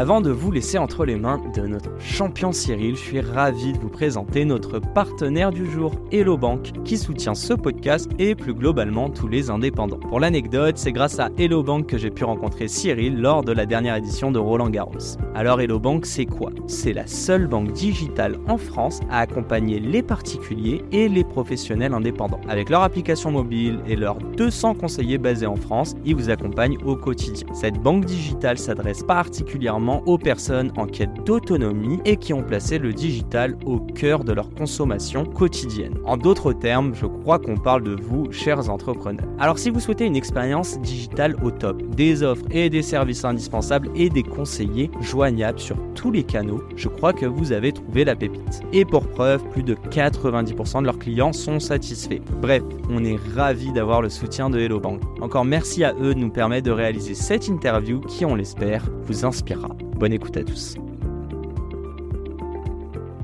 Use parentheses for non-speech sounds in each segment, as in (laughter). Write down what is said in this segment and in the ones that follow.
Avant de vous laisser entre les mains de notre champion Cyril, je suis ravi de vous présenter notre partenaire du jour, Hello Bank, qui soutient ce podcast et plus globalement tous les indépendants. Pour l'anecdote, c'est grâce à Hello Bank que j'ai pu rencontrer Cyril lors de la dernière édition de Roland Garros. Alors Hello Bank, c'est quoi? C'est la seule banque digitale en France à accompagner les particuliers et les professionnels indépendants. Avec leur application mobile et leurs 200 conseillers basés en France, ils vous accompagnent au quotidien. Cette banque digitale s'adresse particulièrement aux personnes en quête d'autonomie et qui ont placé le digital au cœur de leur consommation quotidienne. En d'autres termes, je crois qu'on parle de vous, chers entrepreneurs. Alors si vous souhaitez une expérience digitale au top, des offres et des services indispensables et des conseillers joignables sur tous les canaux, je crois que vous avez trouvé la pépite. Et pour preuve, plus de 90% de leurs clients sont satisfaits. Bref, on est ravis d'avoir le soutien de Hello Bank. Encore merci à eux de nous permettre de réaliser cette interview qui, on l'espère, vous inspirera. Bonne écoute à tous.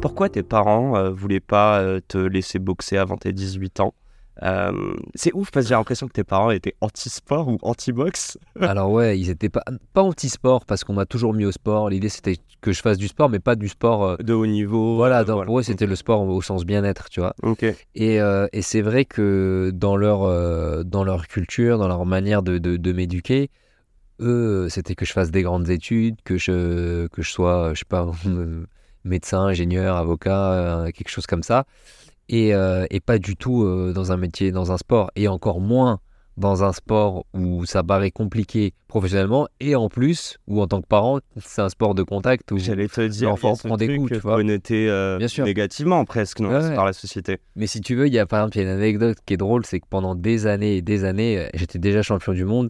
Pourquoi tes parents euh, voulaient pas euh, te laisser boxer avant tes 18 ans? Euh, c'est ouf parce que j'ai l'impression que tes parents étaient anti-sport ou anti-boxe. (laughs) Alors ouais, ils étaient pas, pas anti-sport parce qu'on m'a toujours mis au sport. L'idée c'était que je fasse du sport, mais pas du sport euh, de haut niveau. Voilà, donc, pour eux c'était le sport au sens bien-être, tu vois. Et, euh, et c'est vrai que dans leur, dans leur culture, dans leur manière de, de, de m'éduquer, eux c'était que je fasse des grandes études, que je, que je sois, je sais pas, (laughs) médecin, ingénieur, avocat, quelque chose comme ça et, euh, et pas du tout euh, dans un métier, dans un sport, et encore moins dans un sport où ça paraît compliqué professionnellement, et en plus, où en tant que parent, c'est un sport de contact où j'allais te dire, l'enfant prend des coups, tu vois. euh, Bien sûr. négativement presque non, Ouais, par la société. Mais si tu veux, il y a par exemple y a une anecdote qui est drôle, c'est que pendant des années et des années, euh, j'étais déjà champion du monde.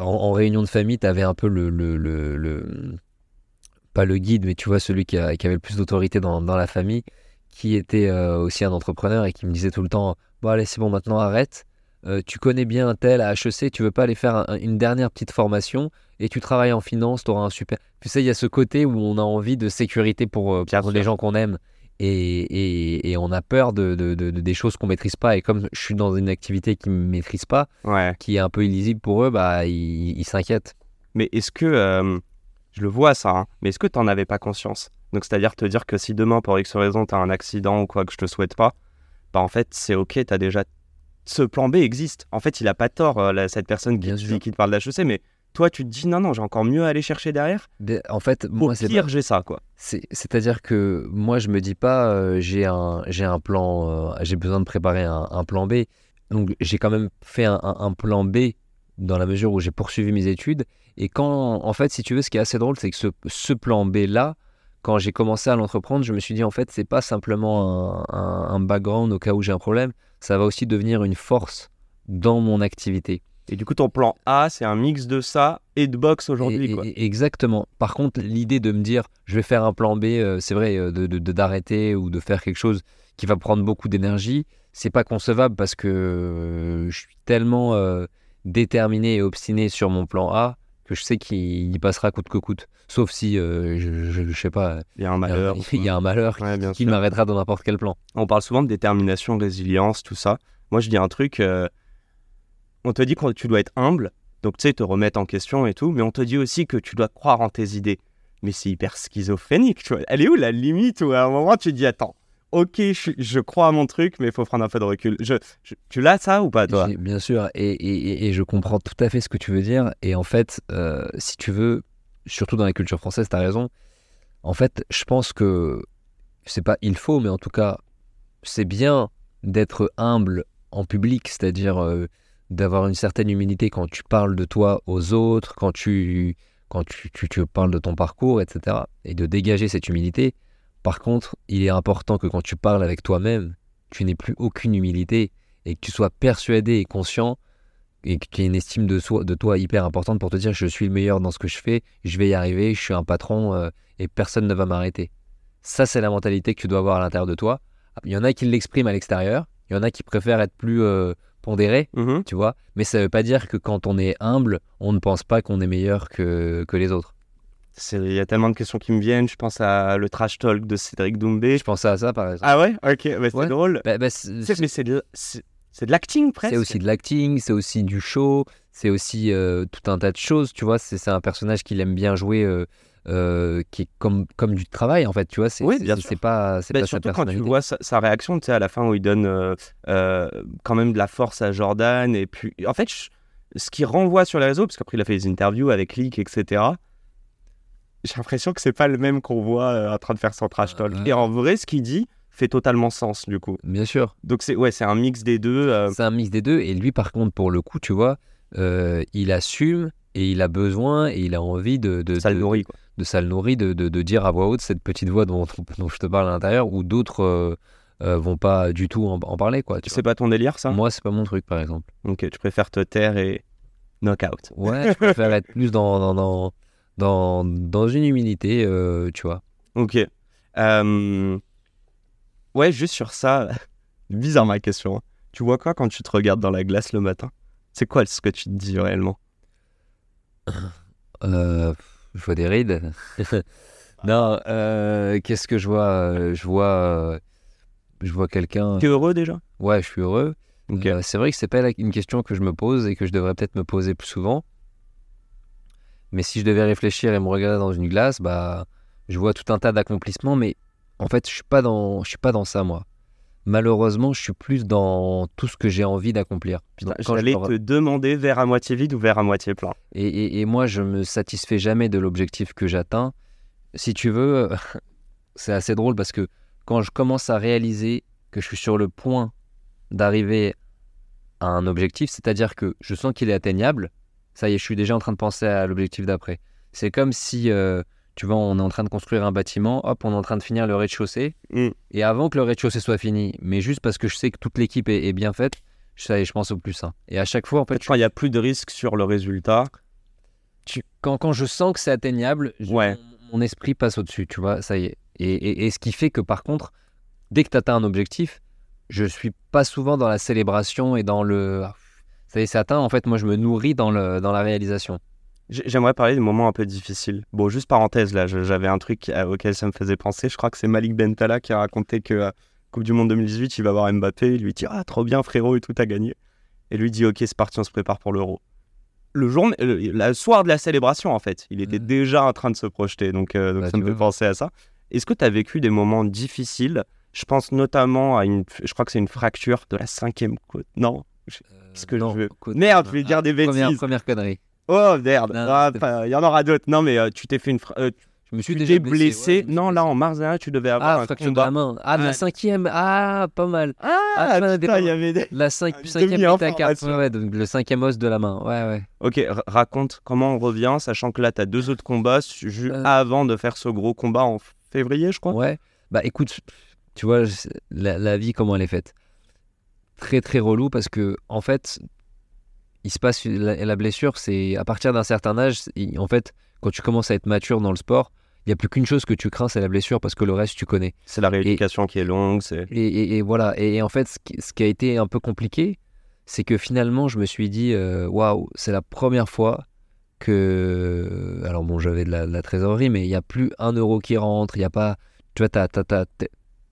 En, en réunion de famille, tu avais un peu le, le, le, le- Pas le guide, mais tu vois, celui qui, a- qui avait le plus d'autorité dans, dans la famille, qui était euh, aussi un entrepreneur et qui me disait tout le temps Bon, allez, c'est bon, maintenant arrête. Euh, tu connais bien un tel à HEC, tu veux pas aller faire un- une dernière petite formation et tu travailles en finance, tu auras un super. Tu sais, il y a ce côté où on a envie de sécurité pour, euh, pour les gens qu'on aime et, et, et on a peur de, de- de- de- des choses qu'on maîtrise pas. Et comme je suis dans une activité qu'ils ne maîtrisent pas, Ouais. qui est un peu illisible pour eux, bah, ils s'inquiètent. Mais est-ce que euh, je le vois ça hein, Mais est-ce que t'en avais pas conscience? Donc c'est-à-dire te dire que si demain pour X raison t'as un accident ou quoi que je te souhaite pas, bah en fait c'est ok, t'as déjà ce plan B existe. En fait il a pas tort euh, cette personne qui, Bien qui te parle d'HEC, mais toi tu te dis non non j'ai encore mieux à aller chercher derrière. En fait, Au moi, c'est pire j'ai ça quoi. C'est- C'est-à-dire que moi, je me dis pas, euh, j'ai un, j'ai un plan, euh, j'ai besoin de préparer un, un plan B. Donc, j'ai quand même fait un, un- un plan B dans la mesure où j'ai poursuivi mes études. Et quand, en fait, si tu veux, ce qui est assez drôle, c'est que ce, ce plan B-là, quand j'ai commencé à l'entreprendre, je me suis dit, en fait, c'est pas simplement un- un background au cas où j'ai un problème, ça va aussi devenir une force dans mon activité. Et du coup ton plan A c'est un mix de ça et de boxe aujourd'hui Exactement. Par contre, l'idée de me dire, je vais faire un plan B, euh, c'est vrai, euh, de d'arrêter ou de faire quelque chose qui va prendre beaucoup d'énergie, c'est pas concevable parce que euh, je suis tellement euh, déterminé et obstiné sur mon plan A que je sais qu'il y passera coûte que coûte. Sauf si, euh, je, je sais pas, Il y a un malheur. (laughs) il y a un malheur Ouais, qui m'arrêtera dans n'importe quel plan. On parle souvent de détermination, résilience, tout ça. Moi, je dis un truc. euh, on te dit que tu dois être humble, donc tu sais, te remettre en question et tout, mais on te dit aussi que tu dois croire en tes idées. Mais c'est hyper schizophrénique, tu vois. Elle est où la limite où à un moment tu te dis attends, ok, je, je crois à mon truc, mais il faut prendre un peu de recul. Je, tu l'as ça ou pas toi? Bien sûr, et, et- et- et je comprends tout à fait ce que tu veux dire. Et en fait, euh, si tu veux, surtout dans la culture française, tu as raison. En fait, je pense que c'est pas il faut, mais en tout cas, c'est bien d'être humble en public, c'est-à-dire euh, d'avoir une certaine humilité quand tu parles de toi aux autres, quand tu, quand tu, tu, parles de ton parcours, etc. Et de dégager cette humilité. Par contre, il est important que quand tu parles avec toi-même, tu n'aies plus aucune humilité et que tu sois persuadé et conscient et que tu as une estime de, soi, de toi hyper importante pour te dire je suis le meilleur dans ce que je fais, je vais y arriver, je suis un patron euh, et personne ne va m'arrêter. Ça, c'est la mentalité que tu dois avoir à l'intérieur de toi. Il y en a qui l'expriment à l'extérieur, il y en a qui préfèrent être plus euh, pondérés, Mhm. tu vois. Mais ça veut pas dire que quand on est humble, on ne pense pas qu'on est meilleur que, que les autres. Il y a tellement de questions qui me viennent. Je pense à le trash talk de Cédric Doumbé. Je pensais à ça, par exemple. Ah ouais? Ok, bah, c'est Ouais. drôle. Bah, bah, Mais c'est de, de l'acting presque. C'est aussi de l'acting, c'est aussi du show, c'est aussi euh, tout un tas de choses, tu vois. C'est c'est un personnage qu'il aime bien jouer, euh, euh, qui est comme, comme du travail, en fait, tu vois. C'est Oui, c'est- pas, c'est Bah, pas sa surtout quand tu vois sa, sa réaction, tu sais, à la fin où il donne euh, euh, quand même de la force à Jordan. Et puis, en fait, je- ce qui renvoie sur les réseaux, parce qu'après il a fait des interviews avec Leak, etc. J'ai l'impression que c'est pas le même qu'on voit en train de faire son trash talk. Ouais. Et en vrai, ce qu'il dit fait totalement sens, du coup. Bien sûr. Donc, c'est ouais, c'est un mix des deux. C'est un mix des deux. Et lui, par contre, pour le coup, tu vois, il assume et il a besoin et il a envie de, de, ça le nourrit, quoi. De ça le nourrit, de, de- de dire à voix haute cette petite voix dont, (laughs) dont je te parle à l'intérieur, où d'autres euh, euh, vont pas du tout en, en parler, quoi. C'est pas ton délire, ça? Moi, c'est pas mon truc, par exemple. Ok, tu préfères te taire et knock-out. Ouais, je préfère être plus dans, dans, dans, dans, dans une humilité, euh, tu vois. Ok. Ouais, juste sur ça, (laughs) bizarre ma question. hein. Tu vois quoi quand tu te regardes dans la glace le matin? C'est quoi ce que tu te dis réellement? Je vois des rides. (laughs) non, euh, qu'est-ce que je vois Euh, Je vois, euh, je vois quelqu'un. T'es heureux déjà? Ouais, je suis heureux. Euh, c'est vrai que c'est pas la- une question que je me pose et que je devrais peut-être me poser plus souvent. Mais si je devais réfléchir et me regarder dans une glace, bah, je vois tout un tas d'accomplissements, mais en fait, je suis pas dans, je suis pas dans ça moi. Malheureusement, je suis plus dans tout ce que j'ai envie d'accomplir. J'allais te demander verre à moitié vide ou verre à moitié plein. et, et- et moi, je me satisfais jamais de l'objectif que j'atteins. Si tu veux, (laughs) c'est assez drôle parce que quand je commence à réaliser que je suis sur le point d'arriver à un objectif, c'est-à-dire que je sens qu'il est atteignable, ça y est, je suis déjà en train de penser à l'objectif d'après. C'est comme si, euh, tu vois, on est en train de construire un bâtiment, hop, on est en train de finir le rez-de-chaussée, Mm. et avant que le rez-de-chaussée soit fini, mais juste parce que je sais que toute l'équipe est, est bien faite, ça y est, je pense au plus. hein. Et à chaque fois, en fait, quand il n'y a plus de risque sur le résultat. tu- quand, quand je sens que c'est atteignable, je- Ouais. mon, mon esprit passe au-dessus, tu vois, ça y est. Et, et- et ce qui fait que par contre, dès que tu atteins un objectif, je suis pas souvent dans la célébration et dans le. ah, Ça y est, c'est atteint. En fait, moi, je me nourris dans, le, dans la réalisation. J'ai- J'aimerais parler des moments un peu difficiles. Bon, juste parenthèse, là, j'avais un truc euh, auquel ça me faisait penser. Je crois que c'est Malik Bentala qui a raconté que euh, Coupe du Monde 2018, il va voir Mbappé. Il lui dit Ah, trop bien, frérot, et tout a gagné. Et lui dit Ok, c'est parti, on se prépare pour l'Euro. Le jour, le, le soir de la célébration, en fait, il était Mhm. déjà en train de se projeter. Donc, euh, donc Bah, ça me fait penser à ça. Est-ce que tu as vécu des moments difficiles? Je pense notamment à une. Je crois que c'est une fracture de la cinquième côte. Non Qu'est-ce que je veux? Merde, je vais dire des Première, bêtises. première connerie. Oh merde, Ah, il y en aura d'autres. Non mais euh, tu t'es fait une, fra- euh, Je me suis tu déjà blessé. ouais, non là en mars dernier, tu devais avoir Ah, un fracture de la main. Ah, de la cinquième. Ah, pas mal. Ah Ah, tu as putain, il y avait des. La (laughs) Ah, cinquième métacarpe. Ouais, ouais, donc le cinquième os de la main. Ouais, ouais. Ok, raconte comment on revient, sachant que là t'as deux autres combats su- ju- Euh. avant de faire ce gros combat en février, je crois. Ouais. Bah écoute, tu vois, la, la vie, comment elle est faite Très très relou parce que, en fait, il se passe la, la blessure, c'est à partir d'un certain âge, en fait, quand tu commences à être mature dans le sport, il n'y a plus qu'une chose que tu crains, c'est la blessure parce que le reste, tu connais. C'est la rééducation qui est longue. C'est. Et, et- et voilà. Et, en fait, ce qui, ce qui a été un peu compliqué, c'est que finalement, je me suis dit, euh, waouh, c'est la première fois que. Alors bon, j'avais de la, de la trésorerie, mais il n'y a plus un euro qui rentre, il n'y a pas. Tu vois, t'as-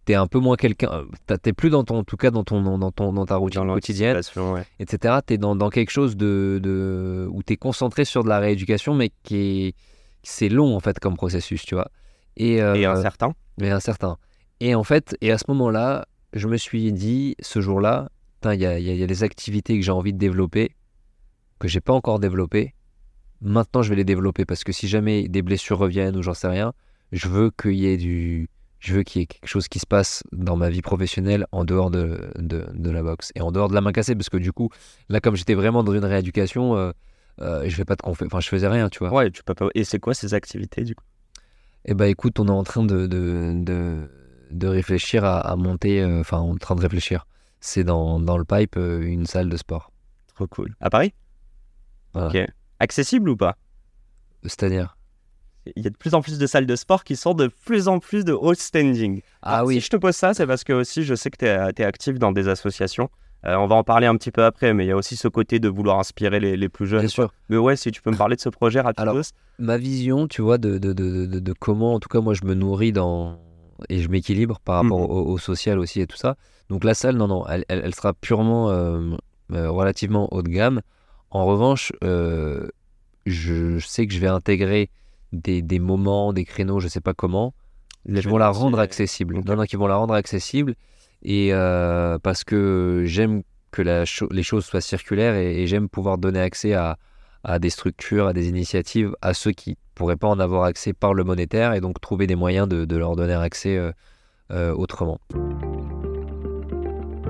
t'es t'es un peu moins quelqu'un. euh, T'es plus dans ton, en tout cas dans, ton, dans, ton, dans ta routine Dans quotidienne, ouais. etc. Tu es dans, dans quelque chose de, de, où tu es concentré sur de la rééducation, mais qui est. C'est long en fait comme processus, tu vois. Et, euh, Et incertain. mais incertain. Et en fait, et à ce moment-là, je me suis dit, ce jour-là, il y y y a des activités que j'ai envie de développer, que j'ai pas encore développées. Maintenant, je vais les développer parce que si jamais des blessures reviennent ou j'en sais rien, je veux qu'il y ait du, je veux qu'il y ait quelque chose qui se passe dans ma vie professionnelle en dehors de, de, de la boxe et en dehors de la main cassée parce que du coup, là, comme j'étais vraiment dans une rééducation, euh, euh, je vais pas te conf... enfin, je faisais rien, tu vois. Ouais, tu peux pas. Et c'est quoi ces activités du coup? Eh ben écoute, on est en train de, de, de, de réfléchir à, à monter, euh, enfin en train de réfléchir. C'est dans, dans le pipe euh, une salle de sport. Trop cool. À Paris? Voilà. Ok. Accessible ou pas? C'est-à-dire? Il y a de plus en plus de salles de sport qui sont de plus en plus de haut standing. Ah Alors, oui. Si je te pose ça, c'est parce que aussi je sais que tu es, actif dans des associations. Euh, on va en parler un petit peu après, mais il y a aussi ce côté de vouloir inspirer les, les plus jeunes. Bien sûr. Mais ouais, si tu peux me parler de ce projet rapidement. Alors, Ma vision, tu vois, de, de, de, comment, en tout cas, moi, je me nourris dans et je m'équilibre par rapport Mhm. au, au social aussi et tout ça. Donc la salle, non, non, elle, elle, elle sera purement euh, euh, relativement haut de gamme. En revanche, je, je sais que je vais intégrer des, des moments, des créneaux, je sais pas comment, qui vont la rendre accessible. Ok. Non, non, qui vont la rendre accessible. Et euh, parce que j'aime que la cho- les choses soient circulaires et, et j'aime pouvoir donner accès à, à des structures, à des initiatives, à ceux qui pourraient pas en avoir accès par le monétaire et donc trouver des moyens de, de leur donner accès euh, euh, autrement.